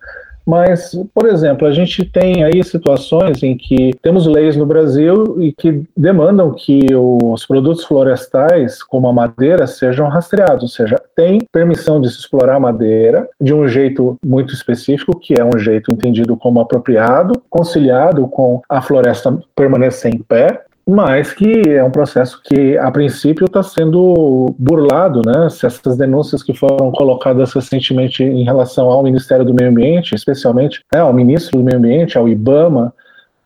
Mas, por exemplo, a gente tem aí situações em que temos leis no Brasil e que demandam que os produtos florestais, como a madeira, sejam rastreados, ou seja, tem permissão de se explorar madeira de um jeito muito específico, que é um jeito entendido como apropriado, conciliado com a floresta permanecer em pé, mas que é um processo que, a princípio, está sendo burlado, né? Se essas denúncias que foram colocadas recentemente em relação ao Ministério do Meio Ambiente, especialmente né, ao ministro do Meio Ambiente, ao IBAMA,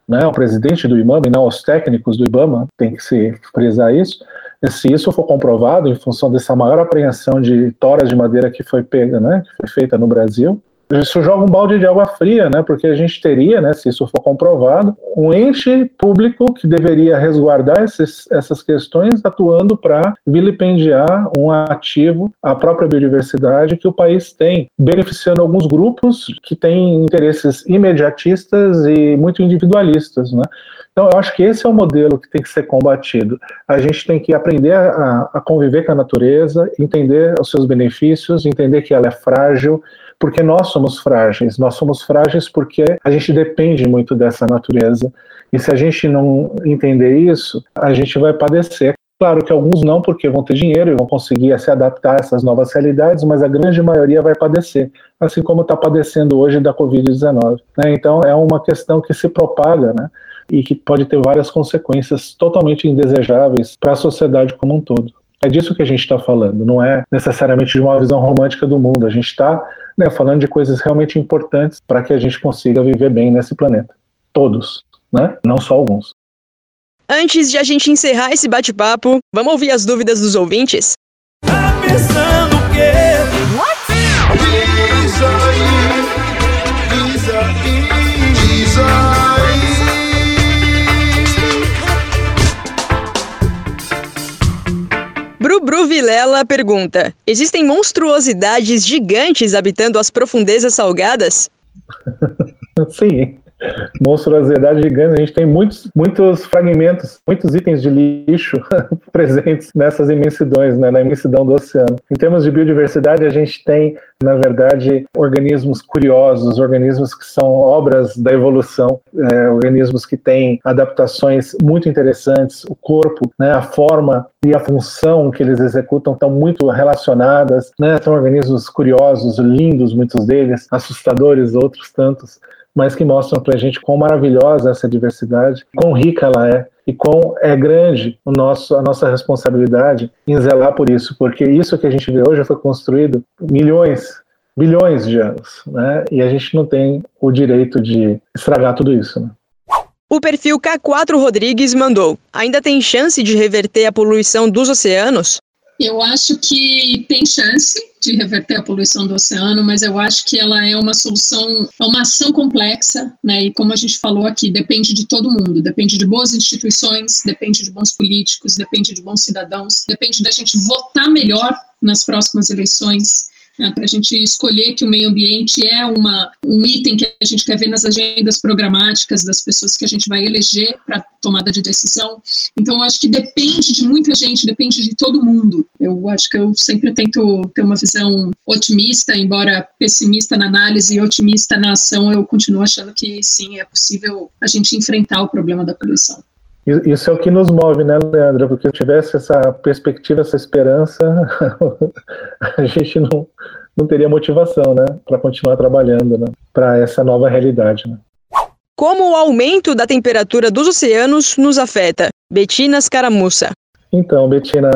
né, ao presidente do IBAMA e não aos técnicos do IBAMA, tem que se frisar isso. Se isso for comprovado, em função dessa maior apreensão de toras de madeira que foi pega, né, que foi feita no Brasil, isso joga um balde de água fria, né? Porque a gente teria, né, se isso for comprovado, um ente público que deveria resguardar esses, essas questões atuando para vilipendiar um ativo, a própria biodiversidade que o país tem, beneficiando alguns grupos que têm interesses imediatistas e muito individualistas, né? Então, eu acho que esse é o modelo que tem que ser combatido. A gente tem que aprender a, a conviver com a natureza, entender os seus benefícios, entender que ela é frágil, porque nós somos frágeis. Nós somos frágeis porque a gente depende muito dessa natureza. E se a gente não entender isso, a gente vai padecer. Claro que alguns não, porque vão ter dinheiro e vão conseguir se adaptar a essas novas realidades, mas a grande maioria vai padecer, assim como está padecendo hoje da Covid-19. Né? Então, é uma questão que se propaga né? e que pode ter várias consequências totalmente indesejáveis para a sociedade como um todo. É disso que a gente está falando, não é necessariamente de uma visão romântica do mundo. A gente está né, falando de coisas realmente importantes para que a gente consiga viver bem nesse planeta. Todos, né? não só alguns. Antes de a gente encerrar esse bate-papo, vamos ouvir as dúvidas dos ouvintes? Tá pensando Vilela pergunta: Existem monstruosidades gigantes habitando as profundezas salgadas? *laughs* Sim monstruosidade gigante. A gente tem muitos, muitos fragmentos, muitos itens de lixo *laughs* presentes nessas imensidões, né, na imensidão do oceano. Em termos de biodiversidade, a gente tem, na verdade, organismos curiosos, organismos que são obras da evolução, é, organismos que têm adaptações muito interessantes. O corpo, né, a forma e a função que eles executam estão muito relacionadas. Né? São organismos curiosos, lindos, muitos deles, assustadores, outros tantos mas que mostram para a gente quão maravilhosa essa diversidade, quão rica ela é e quão é grande o nosso, a nossa responsabilidade em zelar por isso, porque isso que a gente vê hoje foi construído milhões, bilhões de anos, né? E a gente não tem o direito de estragar tudo isso. Né? O perfil K4 Rodrigues mandou: ainda tem chance de reverter a poluição dos oceanos? Eu acho que tem chance de reverter a poluição do oceano, mas eu acho que ela é uma solução, é uma ação complexa, né? E como a gente falou aqui, depende de todo mundo, depende de boas instituições, depende de bons políticos, depende de bons cidadãos, depende da gente votar melhor nas próximas eleições né, para a gente escolher que o meio ambiente é uma, um item que a gente quer ver nas agendas programáticas das pessoas que a gente vai eleger para tomada de decisão. Então, acho que depende de muita gente, depende de todo mundo. Eu acho que eu sempre tento ter uma visão otimista, embora pessimista na análise e otimista na ação, eu continuo achando que sim, é possível a gente enfrentar o problema da poluição. Isso é o que nos move, né, Leandro? Porque se tivesse essa perspectiva, essa esperança, *laughs* a gente não, não teria motivação, né, para continuar trabalhando, né, para essa nova realidade. Né? Como o aumento da temperatura dos oceanos nos afeta? Betina Scaramussa. Então, Betina,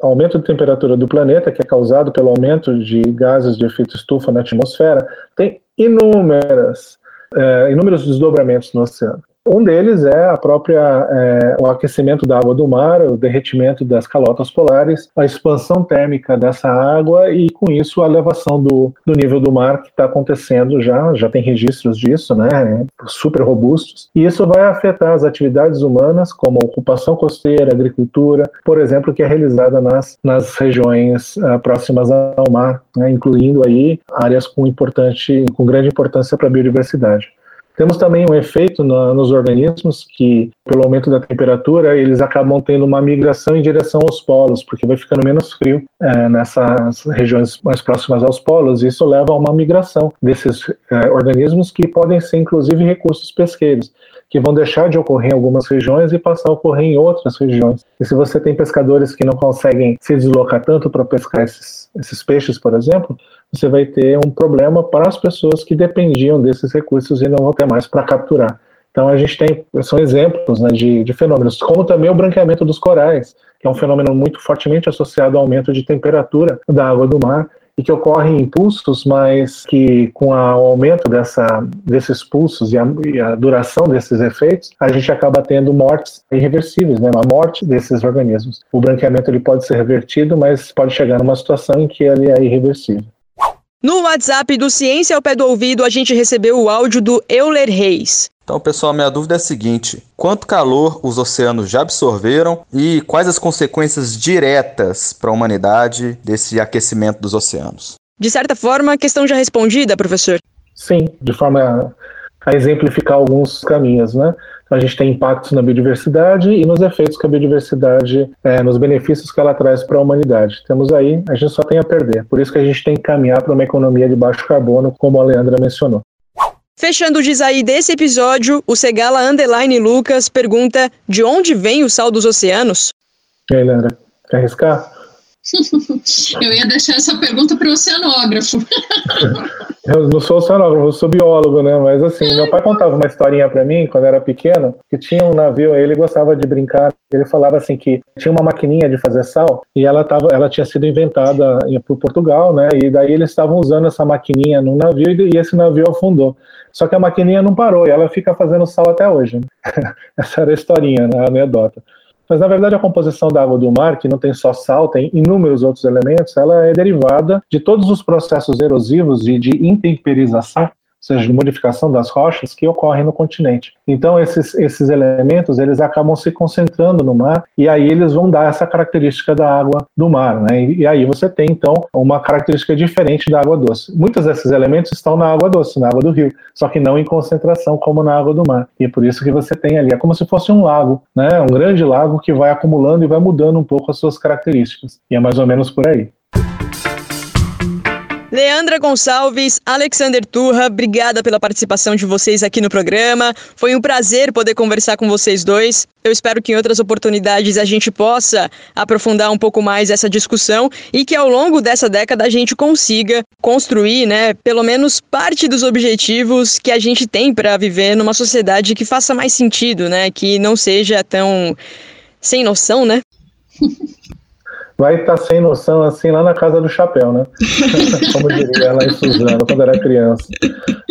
o aumento de temperatura do planeta, que é causado pelo aumento de gases de efeito estufa na atmosfera, tem inúmeras, é, inúmeros desdobramentos no oceano. Um deles é a própria é, o aquecimento da água do mar, o derretimento das calotas polares, a expansão térmica dessa água e com isso a elevação do, do nível do mar que está acontecendo já, já tem registros disso, né, super robustos. E isso vai afetar as atividades humanas como a ocupação costeira, agricultura, por exemplo, que é realizada nas, nas regiões uh, próximas ao mar, né, incluindo aí áreas com importante, com grande importância para a biodiversidade. Temos também um efeito no, nos organismos que, pelo aumento da temperatura, eles acabam tendo uma migração em direção aos polos, porque vai ficando menos frio é, nessas regiões mais próximas aos polos. E isso leva a uma migração desses é, organismos que podem ser, inclusive, recursos pesqueiros que vão deixar de ocorrer em algumas regiões e passar a ocorrer em outras regiões. E se você tem pescadores que não conseguem se deslocar tanto para pescar esses, esses peixes, por exemplo, você vai ter um problema para as pessoas que dependiam desses recursos e não vão ter mais para capturar. Então a gente tem, são exemplos né, de, de fenômenos, como também o branqueamento dos corais, que é um fenômeno muito fortemente associado ao aumento de temperatura da água do mar, e que ocorrem impulsos, mas que com o aumento dessa, desses pulsos e a, e a, duração desses efeitos, a gente acaba tendo mortes irreversíveis, né? a morte desses organismos. O branqueamento ele pode ser revertido, mas pode chegar numa situação em que ele é irreversível. No WhatsApp do Ciência ao Pé do Ouvido, a gente recebeu o áudio do Euler Reis. Então, pessoal, minha dúvida é a seguinte: quanto calor os oceanos já absorveram e quais as consequências diretas para a humanidade desse aquecimento dos oceanos? De certa forma, a questão já respondida, professor? Sim, de forma a exemplificar alguns caminhos, né? A gente tem impactos na biodiversidade e nos efeitos que a biodiversidade, é, nos benefícios que ela traz para a humanidade. Temos aí, a gente só tem a perder. Por isso que a gente tem que caminhar para uma economia de baixo carbono, como a Leandra mencionou. Fechando o diz aí desse episódio, o Segala Underline Lucas pergunta de onde vem o sal dos oceanos? E aí, Leandra, quer arriscar? *laughs* eu ia deixar essa pergunta para o oceanógrafo. *laughs* eu não sou oceanógrafo, eu sou biólogo, né? Mas assim, meu pai contava uma historinha para mim quando era pequeno, que tinha um navio, ele gostava de brincar. Ele falava assim que tinha uma maquininha de fazer sal e ela tava, ela tinha sido inventada por Portugal, né? E daí eles estavam usando essa maquininha no navio e esse navio afundou. Só que a maquininha não parou e ela fica fazendo sal até hoje. Né? *laughs* essa era a historinha, né? a anedota. Mas na verdade a composição da água do mar, que não tem só sal, tem inúmeros outros elementos, ela é derivada de todos os processos erosivos e de intemperização seja, de modificação das rochas que ocorrem no continente. Então, esses, esses elementos, eles acabam se concentrando no mar e aí eles vão dar essa característica da água do mar, né? E, e aí você tem, então, uma característica diferente da água doce. Muitos desses elementos estão na água doce, na água do rio, só que não em concentração como na água do mar. E é por isso que você tem ali, é como se fosse um lago, né? Um grande lago que vai acumulando e vai mudando um pouco as suas características. E é mais ou menos por aí. Leandra Gonçalves, Alexander Turra, obrigada pela participação de vocês aqui no programa. Foi um prazer poder conversar com vocês dois. Eu espero que em outras oportunidades a gente possa aprofundar um pouco mais essa discussão e que ao longo dessa década a gente consiga construir, né, pelo menos parte dos objetivos que a gente tem para viver numa sociedade que faça mais sentido, né, que não seja tão sem noção, né? *laughs* vai estar tá sem noção assim lá na casa do chapéu, né? *laughs* Como diria lá em Suzano, quando era criança.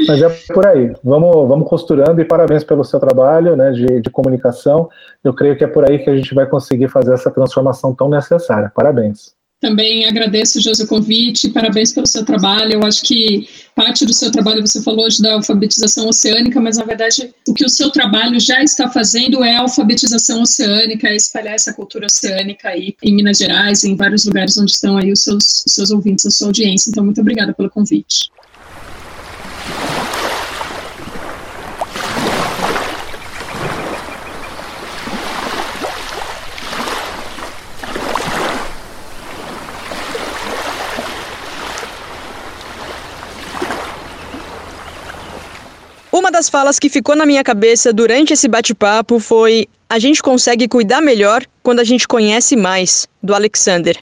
Mas é por aí. Vamos, vamos costurando e parabéns pelo seu trabalho né, de, de comunicação. Eu creio que é por aí que a gente vai conseguir fazer essa transformação tão necessária. Parabéns. Também agradeço, José, o convite, parabéns pelo seu trabalho. Eu acho que parte do seu trabalho, você falou hoje da alfabetização oceânica, mas na verdade o que o seu trabalho já está fazendo é a alfabetização oceânica, é espalhar essa cultura oceânica aí em Minas Gerais, em vários lugares onde estão aí os seus, os seus ouvintes, a sua audiência. Então, muito obrigada pelo convite. Uma das falas que ficou na minha cabeça durante esse bate-papo foi: a gente consegue cuidar melhor quando a gente conhece mais, do Alexander.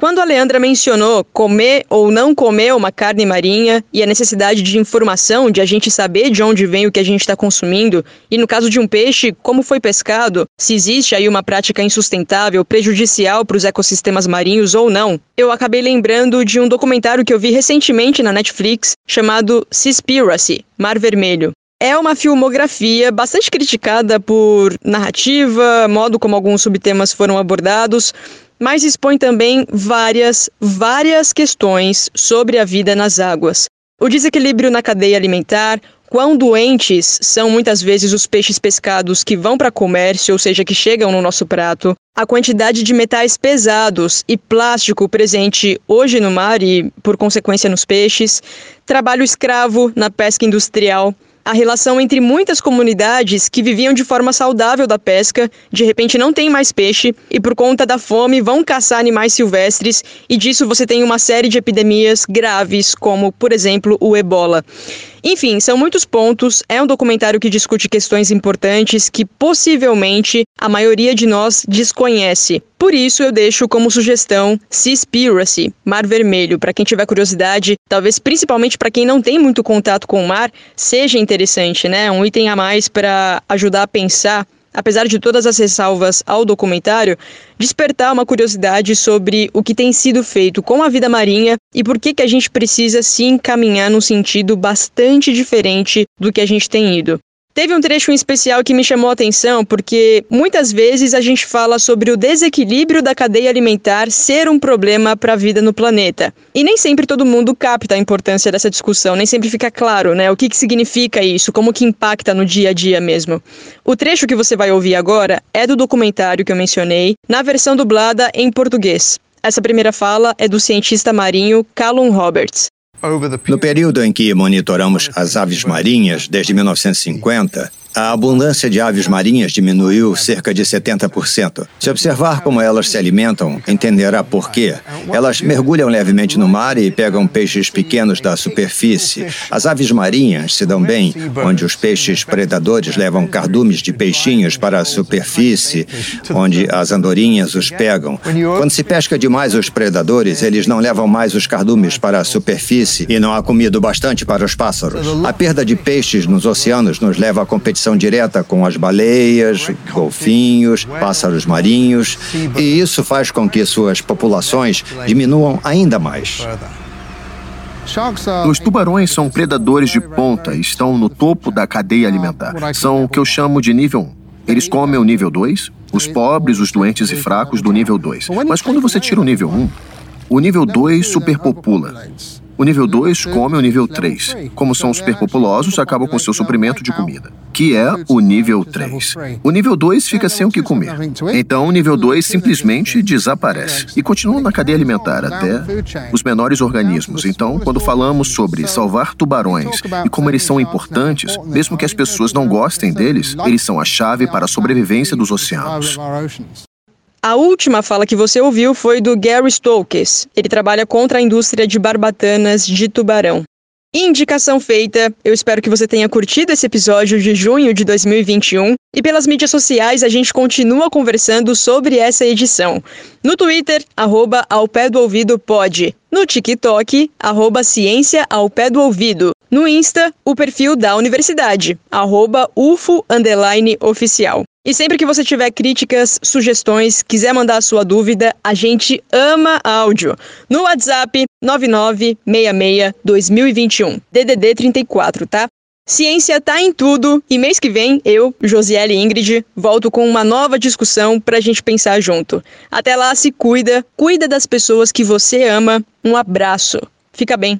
Quando a Leandra mencionou comer ou não comer uma carne marinha e a necessidade de informação, de a gente saber de onde vem o que a gente está consumindo, e no caso de um peixe, como foi pescado, se existe aí uma prática insustentável, prejudicial para os ecossistemas marinhos ou não, eu acabei lembrando de um documentário que eu vi recentemente na Netflix chamado Seaspiracy Mar Vermelho. É uma filmografia bastante criticada por narrativa, modo como alguns subtemas foram abordados, mas expõe também várias, várias questões sobre a vida nas águas. O desequilíbrio na cadeia alimentar, quão doentes são muitas vezes os peixes pescados que vão para comércio, ou seja, que chegam no nosso prato, a quantidade de metais pesados e plástico presente hoje no mar e, por consequência, nos peixes, trabalho escravo na pesca industrial, a relação entre muitas comunidades que viviam de forma saudável da pesca, de repente não tem mais peixe e por conta da fome vão caçar animais silvestres e disso você tem uma série de epidemias graves, como por exemplo o ebola. Enfim, são muitos pontos. É um documentário que discute questões importantes que possivelmente a maioria de nós desconhece. Por isso eu deixo como sugestão Seaspiracy, Mar Vermelho, para quem tiver curiosidade, talvez principalmente para quem não tem muito contato com o mar, seja interessante, né? Um item a mais para ajudar a pensar apesar de todas as ressalvas ao documentário, despertar uma curiosidade sobre o que tem sido feito com a vida marinha e por que, que a gente precisa se encaminhar num sentido bastante diferente do que a gente tem ido. Teve um trecho em especial que me chamou a atenção porque muitas vezes a gente fala sobre o desequilíbrio da cadeia alimentar ser um problema para a vida no planeta. E nem sempre todo mundo capta a importância dessa discussão, nem sempre fica claro, né, o que, que significa isso, como que impacta no dia a dia mesmo. O trecho que você vai ouvir agora é do documentário que eu mencionei, na versão dublada em português. Essa primeira fala é do cientista marinho Callum Roberts. No período em que monitoramos as aves marinhas, desde 1950, a abundância de aves marinhas diminuiu cerca de 70%. Se observar como elas se alimentam, entenderá por quê. Elas mergulham levemente no mar e pegam peixes pequenos da superfície. As aves marinhas se dão bem, onde os peixes predadores levam cardumes de peixinhos para a superfície, onde as andorinhas os pegam. Quando se pesca demais os predadores, eles não levam mais os cardumes para a superfície e não há comida bastante para os pássaros. A perda de peixes nos oceanos nos leva à competição relação direta com as baleias, golfinhos, pássaros marinhos, e isso faz com que suas populações diminuam ainda mais. Os tubarões são predadores de ponta e estão no topo da cadeia alimentar. São o que eu chamo de nível 1. Eles comem o nível 2, os pobres, os doentes e fracos do nível 2. Mas quando você tira o nível 1, o nível 2 superpopula. O nível 2 come o nível 3. Como são superpopulosos, acabam com seu suprimento de comida, que é o nível 3. O nível 2 fica sem o que comer. Então, o nível 2 simplesmente desaparece e continua na cadeia alimentar até os menores organismos. Então, quando falamos sobre salvar tubarões e como eles são importantes, mesmo que as pessoas não gostem deles, eles são a chave para a sobrevivência dos oceanos. A última fala que você ouviu foi do Gary Stokes. Ele trabalha contra a indústria de barbatanas de tubarão. Indicação feita. Eu espero que você tenha curtido esse episódio de junho de 2021 e pelas mídias sociais a gente continua conversando sobre essa edição. No Twitter, arroba ao pé do ouvido pode. No TikTok, arroba ciência ao pé do ouvido. No Insta, o perfil da universidade, arroba ufo oficial. E sempre que você tiver críticas, sugestões, quiser mandar a sua dúvida, a gente ama áudio. No WhatsApp 9966-2021, DDD 34, tá? Ciência tá em tudo e mês que vem eu, Josiele Ingrid, volto com uma nova discussão pra gente pensar junto. Até lá, se cuida, cuida das pessoas que você ama. Um abraço. Fica bem.